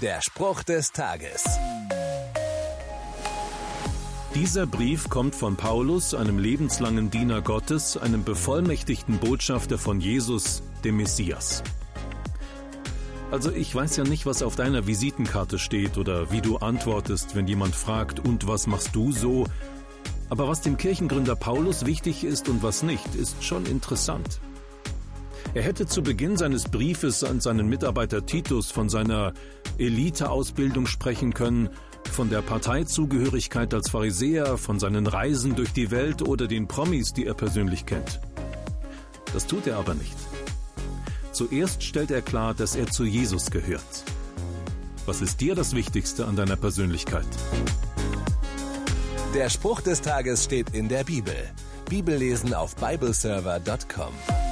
Der Spruch des Tages. Dieser Brief kommt von Paulus, einem lebenslangen Diener Gottes, einem bevollmächtigten Botschafter von Jesus, dem Messias. Also ich weiß ja nicht, was auf deiner Visitenkarte steht oder wie du antwortest, wenn jemand fragt, und was machst du so? Aber was dem Kirchengründer Paulus wichtig ist und was nicht, ist schon interessant. Er hätte zu Beginn seines Briefes an seinen Mitarbeiter Titus von seiner Eliteausbildung sprechen können, von der Parteizugehörigkeit als Pharisäer, von seinen Reisen durch die Welt oder den Promis, die er persönlich kennt. Das tut er aber nicht. Zuerst stellt er klar, dass er zu Jesus gehört. Was ist dir das Wichtigste an deiner Persönlichkeit? Der Spruch des Tages steht in der Bibel. Bibellesen auf bibleserver.com.